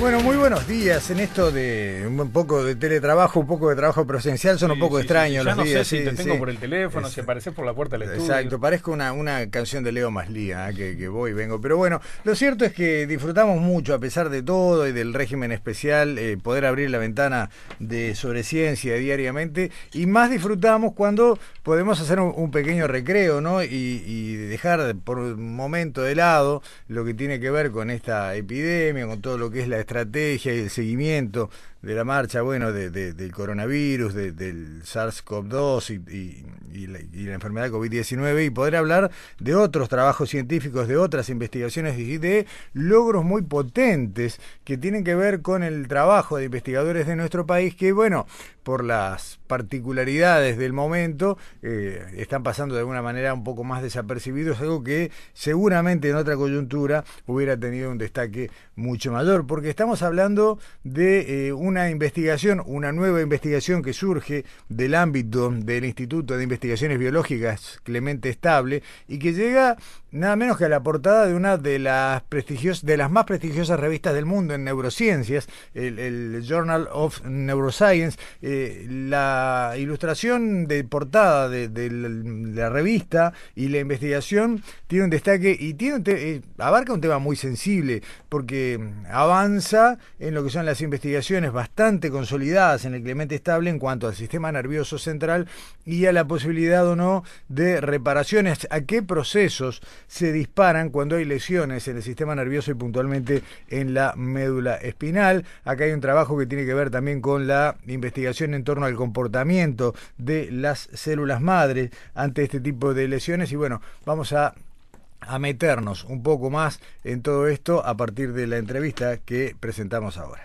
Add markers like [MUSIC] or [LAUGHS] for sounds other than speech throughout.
we Bueno, muy buenos días. En esto de un poco de teletrabajo, un poco de trabajo presencial, son un poco extraños ya los no días. sé si sí, te tengo sí. por el teléfono, Es- si apareces por la puerta del estudio. Exacto, parezco una, una canción de Leo Maslía, ¿eh? que, que voy y vengo. Pero bueno, lo cierto es que disfrutamos mucho, a pesar de todo y del régimen especial, eh, poder abrir la ventana de sobre ciencia diariamente. Y más disfrutamos cuando podemos hacer un, un pequeño recreo, ¿no? Y, y dejar por un momento de lado lo que tiene que ver con esta epidemia, con todo lo que es la estrategia y el seguimiento de la marcha, bueno, de- de- del coronavirus, de- del SARS-CoV-2 y, la, y la enfermedad COVID-19 y poder hablar de otros trabajos científicos, de otras investigaciones y de logros muy potentes que tienen que ver con el trabajo de investigadores de nuestro país que, bueno, por las particularidades del momento, eh, están pasando de alguna manera un poco más desapercibidos, algo que seguramente en otra coyuntura hubiera tenido un destaque mucho mayor, porque estamos hablando de eh, una investigación, una nueva investigación que surge del ámbito del Instituto de Investigaciones Biológicas Clemente Estable y que llega nada menos que a la portada de una de las prestigios, de las más prestigiosas revistas del mundo en neurociencias, el, Journal of Neuroscience. Eh, la ilustración de portada de, la, revista y la investigación tiene un destaque y tiene un te- eh, abarca un tema muy sensible porque avanza en lo que son las investigaciones bastante consolidadas en el Clemente Estable en cuanto al sistema nervioso central y a la posibilidad o no de reparaciones, a qué procesos se disparan cuando hay lesiones en el sistema nervioso y puntualmente en la médula espinal. Acá hay un trabajo que tiene que ver también con la investigación en torno al comportamiento de las células madres ante este tipo de lesiones y bueno, vamos a a meternos un poco más en todo esto a partir de la entrevista que presentamos ahora.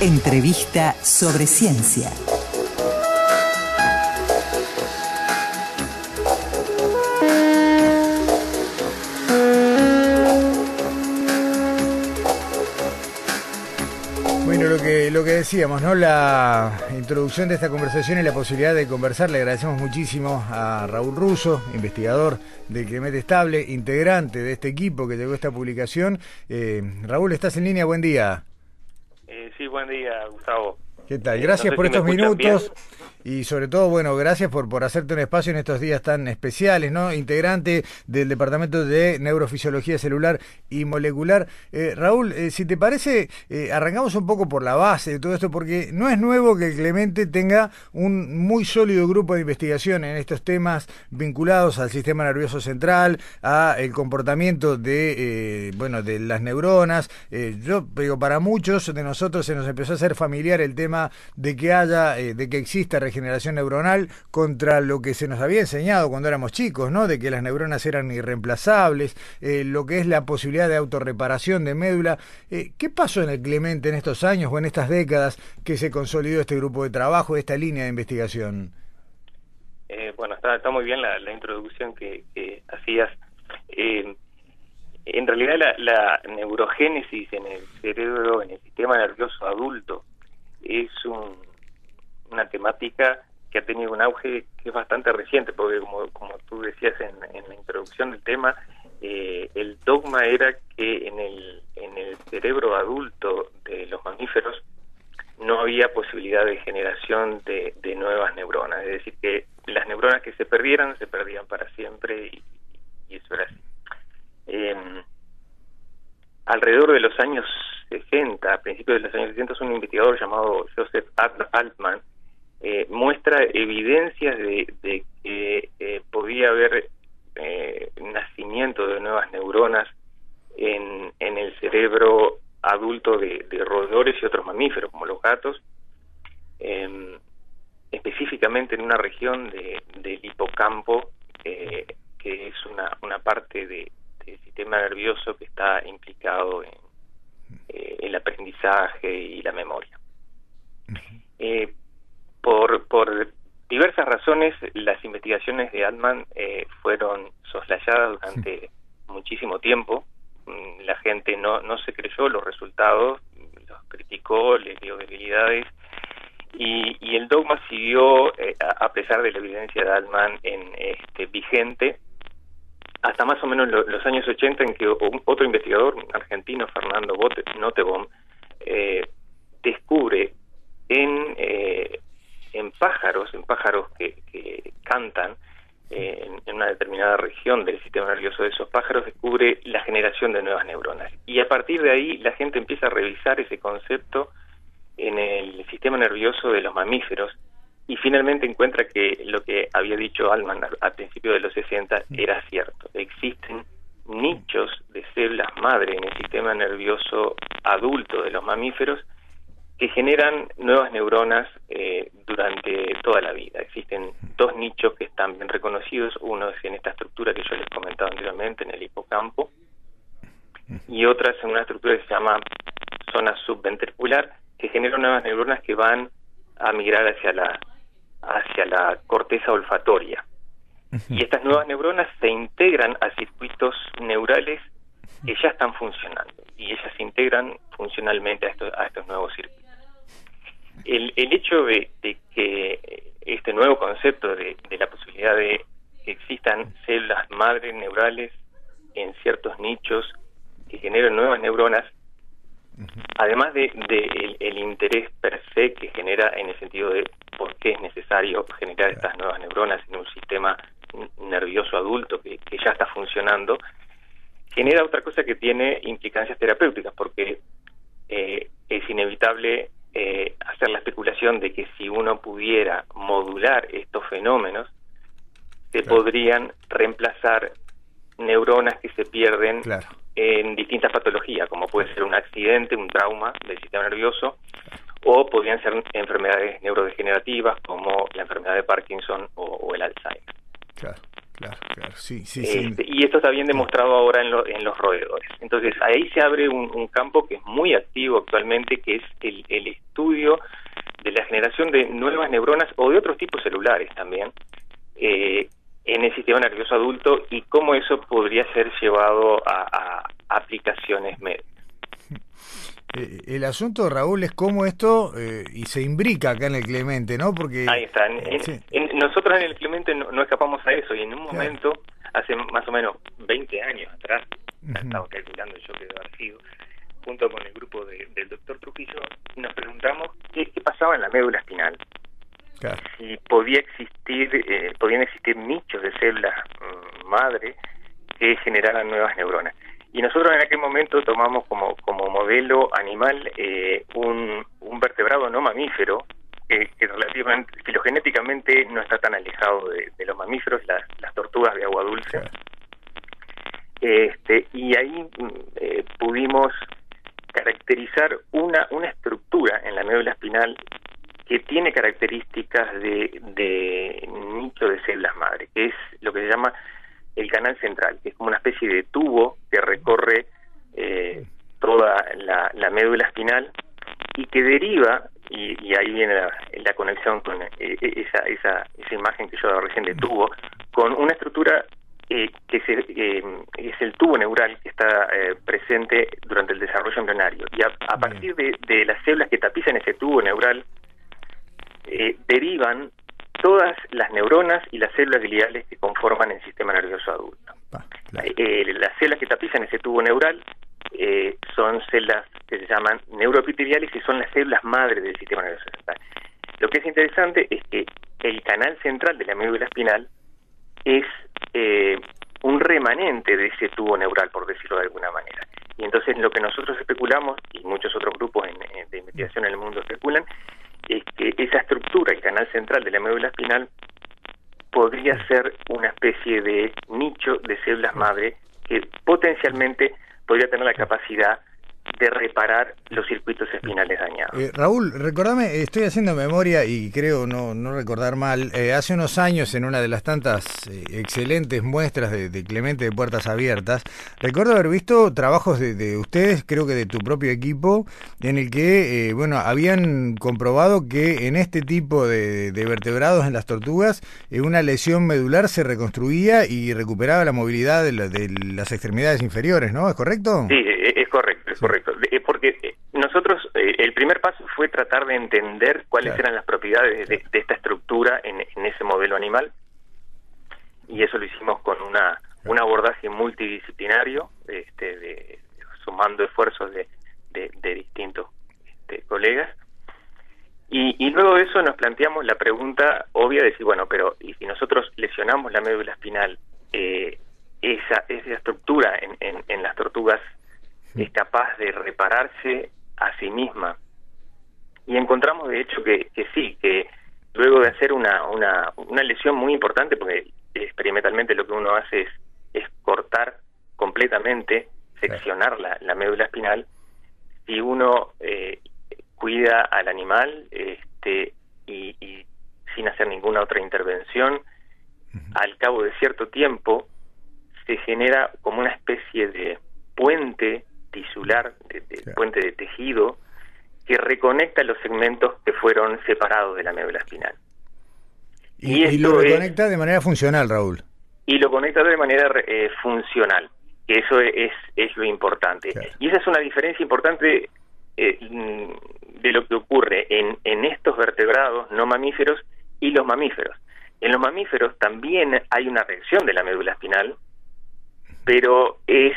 Entrevista sobre ciencia. Bueno, lo que, lo que decíamos, ¿no? La introducción de esta conversación y la posibilidad de conversar. Le agradecemos muchísimo a Raúl Russo, investigador del Clemente Estable, integrante de este equipo que llegó esta publicación. Eh, Raúl, ¿estás en línea? Buen día. Eh, sí, buen día, Gustavo. ¿Qué tal? Eh, Gracias no sé por si estos minutos. Y sobre todo, bueno, gracias por, por hacerte un espacio en estos días tan especiales, ¿no? Integrante del Departamento de Neurofisiología Celular y Molecular. Eh, Raúl, eh, si te parece, eh, arrancamos un poco por la base de todo esto, porque no es nuevo que Clemente tenga un muy sólido grupo de investigación en estos temas vinculados al sistema nervioso central, a el comportamiento de, eh, bueno, de las neuronas. Yo digo, para muchos de nosotros se nos empezó a hacer familiar el tema de que haya, de que exista regeneración neuronal contra lo que se nos había enseñado cuando éramos chicos, ¿no? De que las neuronas eran irreemplazables, eh, lo que es la posibilidad de autorreparación de médula. Eh, ¿Qué pasó en el Clemente en estos años o en estas décadas que se consolidó este grupo de trabajo, esta línea de investigación? Eh, bueno, está, muy bien la, introducción que, que hacías. Eh, en realidad la, la neurogénesis en el cerebro, en el sistema nervioso adulto, es un- una temática que ha tenido un auge que es bastante reciente, porque como, como tú decías en, en la introducción del tema, eh, el dogma era que en el, en el cerebro adulto de los mamíferos no había posibilidad de generación de, de nuevas neuronas, es decir, que las neuronas que se perdieran se perdían para siempre y, eso era así. Eh, alrededor de los años 60, a principios de los años 60, un investigador llamado Joseph Alt- Altman eh, muestra evidencias de, de que eh, podía haber eh, nacimiento de nuevas neuronas en, en el cerebro adulto de, de roedores y otros mamíferos, como los gatos, em, específicamente en una región de, del hipocampo, eh, que es una, una parte de, del sistema nervioso que está implicado en eh, el aprendizaje y la memoria. Eh, las investigaciones de Altman eh, fueron soslayadas durante muchísimo tiempo. Mm, la gente no, no se creyó los resultados, los criticó, les dio debilidades y, y el dogma siguió, eh, a, pesar de la evidencia de Altman, en este vigente hasta más o menos los años 80 en que otro investigador argentino, Fernando Notebohm, eh, descubre en, eh, en pájaros, en pájaros que, que cantan eh, en, una determinada región del sistema nervioso de esos pájaros, descubre la generación de nuevas neuronas. Y a partir de ahí la gente empieza a revisar ese concepto en el sistema nervioso de los mamíferos y finalmente encuentra que lo que había dicho Alman al principio de los 60 era cierto. Existen nichos de células madre en el sistema nervioso adulto de los mamíferos que generan nuevas neuronas eh, durante toda la vida. Existen dos nichos que están bien reconocidos. Uno es en esta estructura que yo les comentaba anteriormente, en el hipocampo, y otra es en una estructura que se llama zona subventricular, que genera nuevas neuronas que van a migrar hacia la hacia la corteza olfatoria. Y estas nuevas neuronas se integran a circuitos neurales que ya están funcionando y ellas se integran funcionalmente a estos, a estos nuevos circuitos. El, el hecho de, que este nuevo concepto de, de la posibilidad de que existan células madres neurales en ciertos nichos que generen nuevas neuronas Además de, el, interés per se que genera en el sentido de por qué es necesario generar estas nuevas neuronas en un sistema nervioso adulto que, ya está funcionando, genera otra cosa que tiene implicancias terapéuticas, porque eh, es inevitable eh, hacer la especulación de que si uno pudiera modular estos fenómenos, se podrían reemplazar neuronas que se pierden en distintas patologías, como puede ser un accidente, un trauma del sistema nervioso, o podrían ser enfermedades neurodegenerativas como la enfermedad de Parkinson o, el Alzheimer. Claro, claro. Sí, sí, este, Y esto está bien demostrado ahora en, en los roedores. Entonces, ahí se abre un, campo que es muy activo actualmente, que es el, el estudio de la generación de nuevas neuronas o de otros tipos celulares también, eh, en el sistema nervioso adulto y cómo eso podría ser llevado a, aplicaciones médicas. Eh, el asunto, Raúl, es cómo esto, eh, y se imbrica acá en el Clemente, ¿no? Porque... Ahí está. nosotros en el Clemente no, escapamos a eso y en un momento, hace más o menos 20 años atrás, estaba calculando yo que debe haber sido, junto con el grupo del doctor Trujillo, nos preguntamos qué, qué pasaba en la médula espinal si podía existir, eh, podían existir nichos de células mm, madre que generaran nuevas neuronas. Y nosotros en aquel momento tomamos como, como modelo animal eh, un, un vertebrado no mamífero, que, relativamente, filogenéticamente no está tan alejado de, los mamíferos, las, las tortugas de agua dulce. Este, y ahí mm, eh, pudimos caracterizar una, una estructura en la médula espinal que tiene características de, nicho de células madre, que es lo que se llama el canal central, que es como una especie de tubo que recorre eh, toda la, médula espinal y que deriva, y, ahí viene la, conexión con eh, esa, esa, esa imagen que yo recién de tubo, con una estructura eh, que es el tubo neural que está presente durante el desarrollo embrionario. Y a, partir de, de, las células que tapizan ese tubo neural, eh, derivan todas las neuronas y las células gliales que conforman el sistema nervioso adulto. Eh, las células que tapizan ese tubo neural eh, son células que se llaman neuroepiteliales y son las células madres del sistema nervioso central. Lo que es interesante es que el canal central de la médula espinal es un remanente de ese tubo neural, por decirlo de alguna manera. Y entonces lo que nosotros especulamos, y muchos otros grupos de investigación en el mundo especulan, es que esa estructura, el canal central de la médula espinal, podría ser una especie de nicho de células madre que potencialmente podría tener la capacidad de reparar los circuitos espinales dañados. Eh, Raúl, recordame, estoy haciendo memoria y creo no, no recordar mal, eh, hace unos años en una de las tantas eh, excelentes muestras de, Clemente de Puertas Abiertas, recuerdo haber visto trabajos de, ustedes, creo que de tu propio equipo, en el que, bueno, habían comprobado que en este tipo de, vertebrados en las tortugas, una lesión medular se reconstruía y recuperaba la movilidad de, de las extremidades inferiores, ¿no? ¿Es correcto? Sí, es correcto, es correcto. Eh, porque eh, nosotros, eh, el primer paso fue tratar de entender cuáles eran las propiedades de, esta estructura en, ese modelo animal, y eso lo hicimos con una un abordaje multidisciplinario, este, de, sumando esfuerzos de, de, distintos este, colegas. Y, y, luego de eso nos planteamos la pregunta obvia de decir, bueno, pero ¿y si nosotros lesionamos la médula espinal, esa, esa estructura en, en, en las tortugas es capaz de repararse a sí misma. Y encontramos de hecho que, que sí, que luego de hacer una, una, una lesión muy importante, porque experimentalmente lo que uno hace es, es cortar completamente, seccionar la, la médula espinal, si uno eh, cuida al animal este, y, y, sin hacer ninguna otra intervención, al cabo de cierto tiempo se genera como una especie de puente tisular, de, puente de tejido, que reconecta los segmentos que fueron separados de la médula espinal. Y, lo reconecta de manera funcional, Raúl. Y lo conecta de manera eh, funcional, que eso es, es lo importante. Y esa es una diferencia importante eh, de lo que ocurre en, en estos vertebrados no mamíferos y los mamíferos. En los mamíferos también hay una reacción de la médula espinal, pero es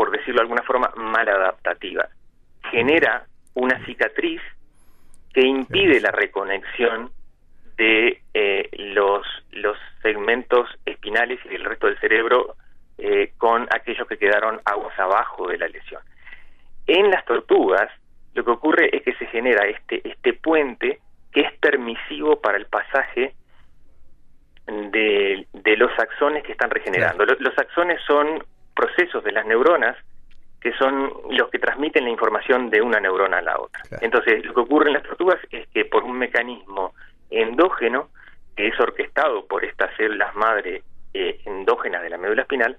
por decirlo de alguna forma, maladaptativa. Genera una cicatriz que impide la reconexión de eh, los, los segmentos espinales y del resto del cerebro eh, con aquellos que quedaron aguas abajo de la lesión. En las tortugas, lo que ocurre es que se genera este, este puente que es permisivo para el pasaje de, de los axones que están regenerando. Los, los axones son procesos de las neuronas que son los que transmiten la información de una neurona a la otra. Entonces, lo que ocurre en las tortugas es que por un mecanismo endógeno, que es orquestado por estas células madre eh, endógenas de la médula espinal,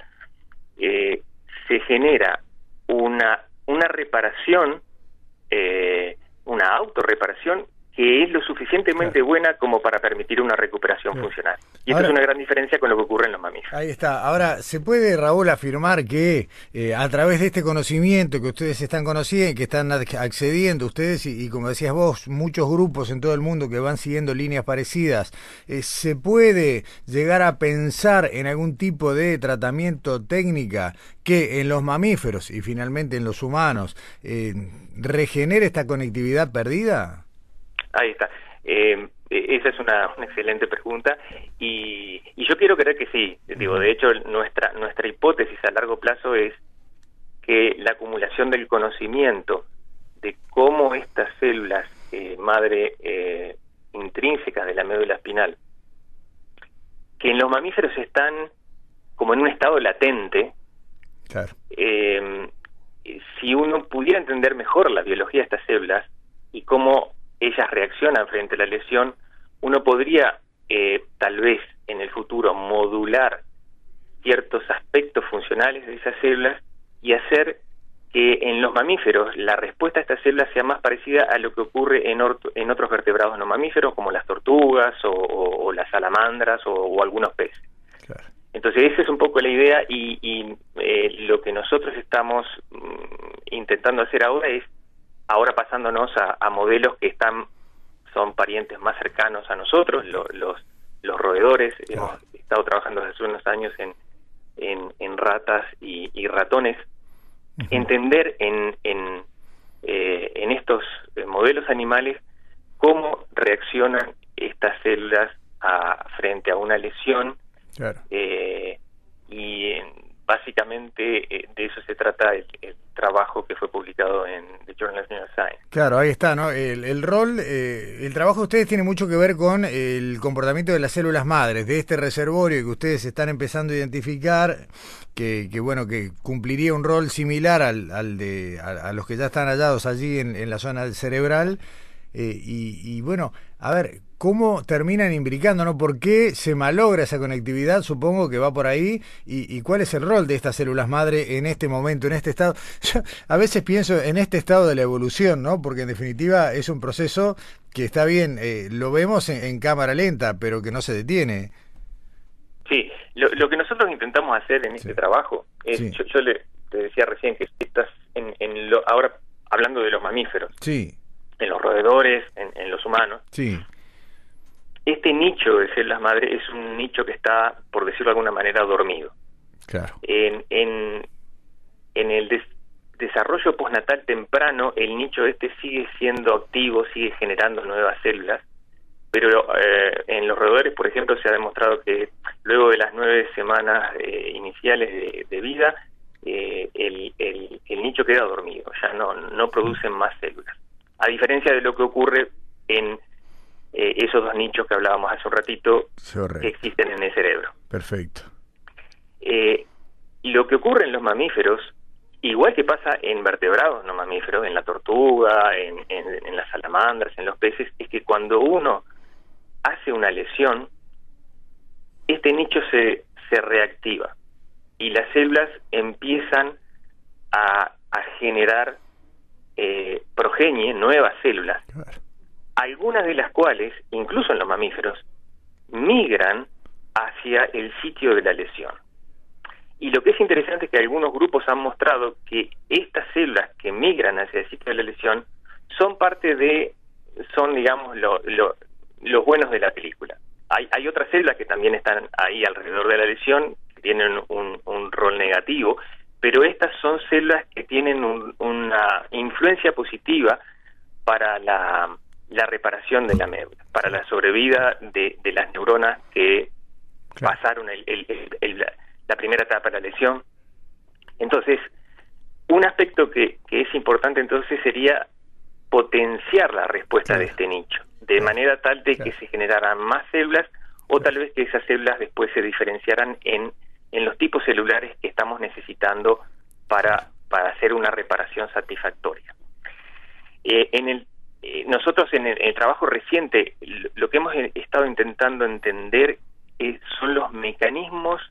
eh, se genera una, una reparación, eh, una autorreparación que es lo suficientemente buena como para permitir una recuperación funcional. Y eso es una gran diferencia con lo que ocurre en los mamíferos. Ahí está. Ahora, ¿se puede, Raúl, afirmar que eh, a través de este conocimiento que ustedes están conociendo, que están accediendo ustedes y, como decías vos, muchos grupos en todo el mundo que van siguiendo líneas parecidas, eh, ¿se puede llegar a pensar en algún tipo de tratamiento técnica que en los mamíferos y finalmente en los humanos eh, regenere esta conectividad perdida? Ahí está. Eh, e, esa es una, excelente pregunta y, yo quiero creer que sí. Digo, de hecho, nuestra nuestra hipótesis a largo plazo es que la acumulación del conocimiento de cómo estas células eh, madre eh, intrínsecas de la médula espinal, que en los mamíferos están como en un estado latente, eh, si uno pudiera entender mejor la biología de estas células y cómo ellas reaccionan frente a la lesión, uno podría eh, tal vez en el futuro modular ciertos aspectos funcionales de esas células y hacer que en los mamíferos la respuesta a estas células sea más parecida a lo que ocurre en, en otros vertebrados no mamíferos como las tortugas o, las salamandras o, algunos peces. Entonces esa es un poco la idea y, eh, lo que nosotros estamos mm, intentando hacer ahora es ahora pasándonos a, modelos que están son parientes más cercanos a nosotros, los, los roedores. Hemos estado trabajando desde hace unos años en, en, ratas y, ratones. Entender en, en, eh, en estos eh, modelos animales cómo reaccionan estas células a, frente a una lesión eh, y básicamente eh, de eso se trata el, trabajo que fue publicado en The Journal of Neuroscience. Claro, ahí está, ¿no? El, rol, eh, el trabajo de ustedes tiene mucho que ver con el comportamiento de las células madres, de este reservorio que ustedes están empezando a identificar, que, que bueno, que cumpliría un rol similar al, al de a, los que ya están hallados allí en, en la zona cerebral. Eh, y, y bueno, a ver, cómo terminan imbricando, ¿no? ¿Por qué se malogra esa conectividad? Supongo que va por ahí. ¿Y, cuál es el rol de estas células madre en este momento, en este estado? [LAUGHS] a veces pienso en este estado de la evolución, ¿no? Porque en definitiva es un proceso que está bien, eh, lo vemos en, cámara lenta, pero que no se detiene. Sí, lo, que nosotros intentamos hacer en este trabajo es, yo, le, te decía recién que estás en, en lo, ahora hablando de los mamíferos. Sí. En los roedores, en, en los humanos. Sí este nicho de células madre es un nicho que está, por decirlo de alguna manera, dormido. Claro. En, en, en el desarrollo postnatal temprano, el nicho este sigue siendo activo, sigue generando nuevas células, pero eh, en los roedores, por ejemplo, se ha demostrado que luego de las nueve semanas eh, iniciales de, vida, eh, el, el, el, nicho queda dormido, ya no, no producen más células. A diferencia de lo que ocurre en eh, esos dos nichos que hablábamos hace un ratito que existen en el cerebro. Perfecto. Eh, lo que ocurre en los mamíferos, igual que pasa en vertebrados no mamíferos, en la tortuga, en, en, las salamandras, en los peces, es que cuando uno hace una lesión, este nicho se, se reactiva y las células empiezan a, a generar eh, progenie, nuevas células algunas de las cuales, incluso en los mamíferos, migran hacia el sitio de la lesión. Y lo que es interesante es que algunos grupos han mostrado que estas células que migran hacia el sitio de la lesión son parte de, son digamos, lo, los buenos de la película. Hay, hay otras células que también están ahí alrededor de la lesión, que tienen un, un rol negativo, pero estas son células que tienen una influencia positiva para la la reparación de la médula, para la sobrevida de, las neuronas que pasaron la primera etapa de la lesión. Entonces, un aspecto que, es importante entonces sería potenciar la respuesta de este nicho, de manera tal de que se generaran más células o tal vez que esas células después se diferenciaran en, en los tipos celulares que estamos necesitando para, para hacer una reparación satisfactoria. Eh, en el nosotros en el, trabajo reciente lo que hemos estado intentando entender son los mecanismos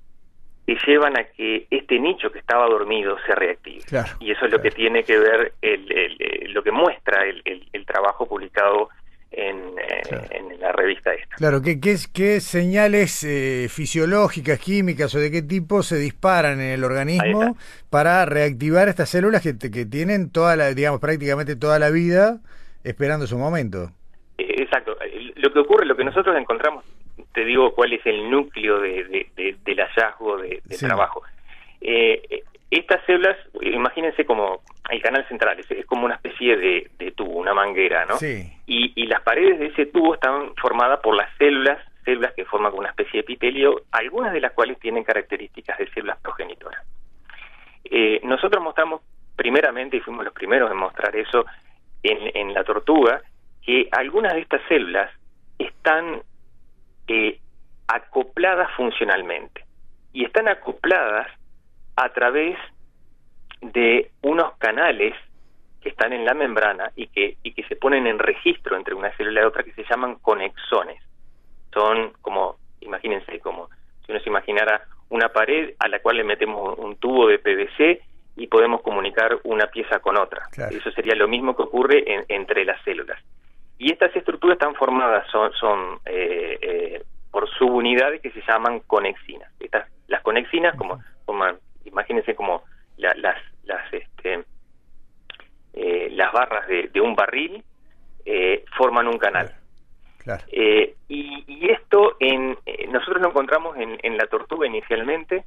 que llevan a que este nicho que estaba dormido se reactive. y eso es lo que tiene que ver, el, lo que muestra el, trabajo publicado en, eh, en, la revista esta. Claro, ¿qué, qué, qué señales eh, fisiológicas, químicas o de qué tipo se disparan en el organismo para reactivar estas células que, que tienen toda la, digamos, prácticamente toda la vida esperando su momento. Eh, exacto. Lo que ocurre, lo que nosotros encontramos, te digo cuál es el núcleo de, del hallazgo de, trabajo. Eh, estas células, imagínense como el canal central, es, como una especie de, tubo, una manguera, ¿no? Sí. Y, y las paredes de ese tubo están formadas por las células, células que forman una especie de epitelio, algunas de las cuales tienen características de células progenitoras. Eh, nosotros mostramos primeramente, y fuimos los primeros en mostrar eso, en, la tortuga que algunas de estas células están eh, acopladas funcionalmente y están acopladas a través de unos canales que están en la membrana y que, y que se ponen en registro entre una célula y otra que se llaman conexones. Son como, imagínense, como si uno se imaginara una pared a la cual le metemos un tubo de PVC una pieza con otra. Eso sería lo mismo que ocurre entre las células. Y estas estructuras están formadas, son, son eh, eh, por subunidades que se llaman conexinas. Estas, las conexinas, como, como imagínense como las, las, este, eh, las barras de, un barril, forman un canal. y, y, esto en, nosotros lo encontramos en, en la tortuga inicialmente.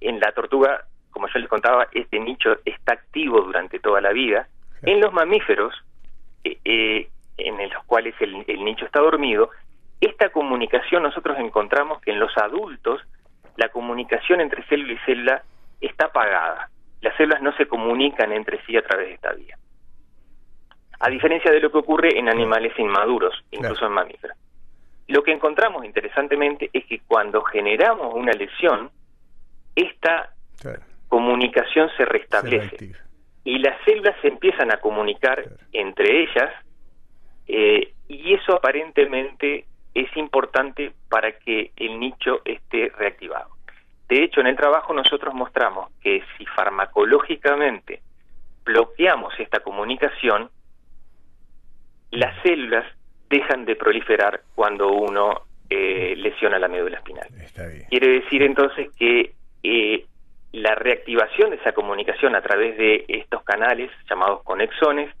En la tortuga yo les contaba, este nicho está activo durante toda la vida. En los mamíferos, eh, eh, en los cuales el, nicho está dormido, esta comunicación nosotros encontramos que en los adultos la comunicación entre célula y célula está apagada. Las células no se comunican entre sí a través de esta vía. A diferencia de lo que ocurre en animales inmaduros, incluso en mamíferos. Lo que encontramos interesantemente es que cuando generamos una lesión, esta comunicación se restablece. Y las células se empiezan a comunicar entre ellas eh, y eso aparentemente es importante para que el nicho esté reactivado. De hecho, en el trabajo nosotros mostramos que si farmacológicamente bloqueamos esta comunicación, las células dejan de proliferar cuando uno eh, lesiona la médula espinal. Quiere decir entonces que eh, la reactivación de esa comunicación a través de estos canales llamados conexones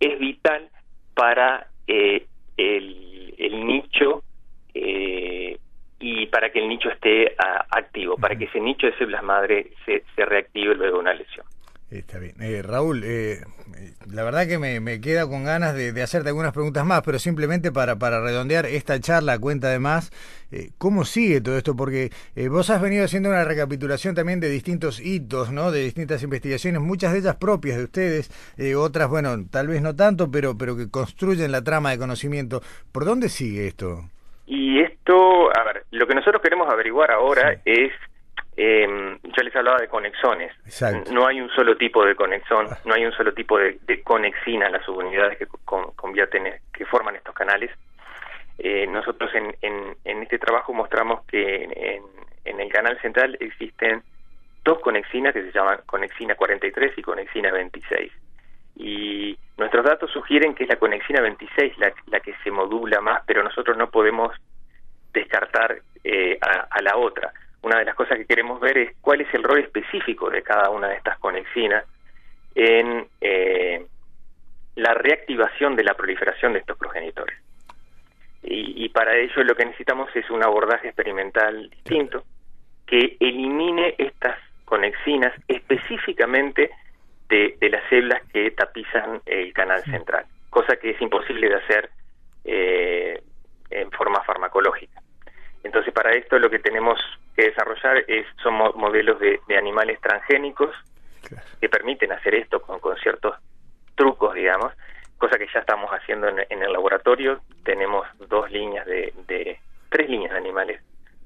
es vital para eh, el, nicho eh, y para que el nicho esté ah, activo, para que ese nicho de células madre se, se reactive luego de una lesión. Está bien. Eh, Raúl, eh, la verdad que me, me queda con ganas de, hacerte algunas preguntas más, pero simplemente para, para redondear esta charla, cuenta de más, eh, ¿cómo sigue todo esto? Porque vos has venido haciendo una recapitulación también de distintos hitos, ¿no? De distintas investigaciones, muchas de ellas propias de ustedes, otras, bueno, tal vez no tanto, pero, pero que construyen la trama de conocimiento. ¿Por dónde sigue esto? Y esto, a ver, lo que nosotros queremos averiguar ahora es eh, yo les hablaba de conexones. No hay un solo tipo de conexión, no hay un solo tipo de, conexina en las subunidades que convierten, que forman estos canales. Eh, nosotros en, en, este trabajo mostramos que en, en, el canal central existen dos conexinas que se llaman conexina 43 y conexina 26. Y nuestros datos sugieren que es la conexina 26 la, la que se modula más, pero nosotros no podemos descartar eh, a la otra una de las cosas que queremos ver es cuál es el rol específico de cada una de estas conexinas en eh, la reactivación de la proliferación de estos progenitores. Y, para ello lo que necesitamos es un abordaje experimental distinto que elimine estas conexinas específicamente de, las células que tapizan el canal central, cosa que es imposible de hacer eh, en forma farmacológica. Entonces, para esto lo que tenemos que desarrollar es, son modelos de, animales transgénicos que permiten hacer esto con, ciertos trucos, digamos, cosa que ya estamos haciendo en, el laboratorio. Tenemos dos líneas de, tres líneas de animales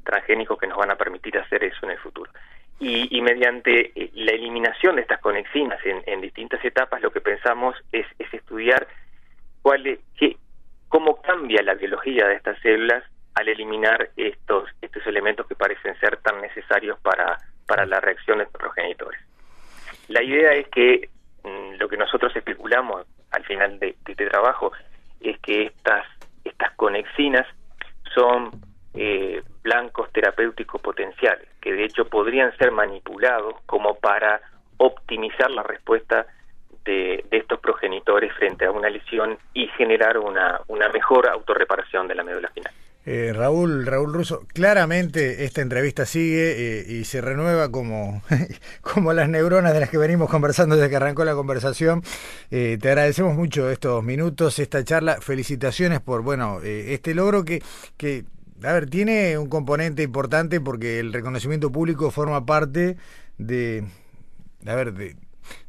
transgénicos que nos van a permitir hacer eso en el futuro. Y, mediante eh, la eliminación de estas conexinas en, distintas etapas, lo que pensamos es, estudiar cuál es, qué, cómo cambia la biología de estas células al eliminar estos, estos elementos que parecen ser tan necesarios para, para la reacción de estos progenitores. La idea es que mm, lo que nosotros especulamos al final de, este trabajo es que estas, estas conexinas son eh, blancos terapéuticos potenciales, que de hecho podrían ser manipulados como para optimizar la respuesta de, de, estos progenitores frente a una lesión y generar una, una mejor autorreparación de la médula espinal. Eh, Raúl, Raúl Russo, claramente esta entrevista sigue eh, y se renueva como, [LAUGHS] como las neuronas de las que venimos conversando desde que arrancó la conversación. Eh, te agradecemos mucho estos minutos, esta charla. Felicitaciones por bueno este logro que, que, a ver, tiene un componente importante porque el reconocimiento público forma parte de, a ver, de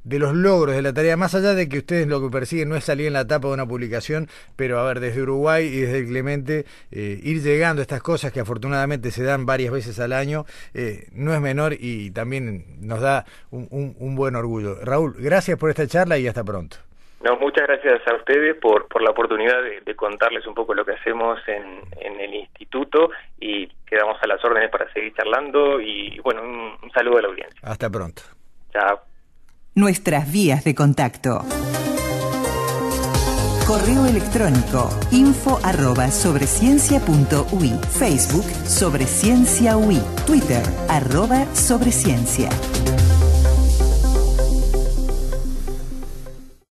de los logros de la tarea, más allá de que ustedes lo que persiguen no es salir en la tapa de una publicación, pero a ver, desde Uruguay y desde el Clemente, eh, ir llegando a estas cosas que afortunadamente se dan varias veces al año, eh, no es menor y también nos da un, buen orgullo. Raúl, gracias por esta charla y hasta pronto. No, muchas gracias a ustedes por, por la oportunidad de, contarles un poco lo que hacemos en, en, el instituto y quedamos a las órdenes para seguir charlando y bueno, un, un saludo a la audiencia. Hasta pronto. Chao. Nuestras vías de contacto. Correo electrónico info arroba Facebook Sobre Ciencia Twitter arroba Sobreciencia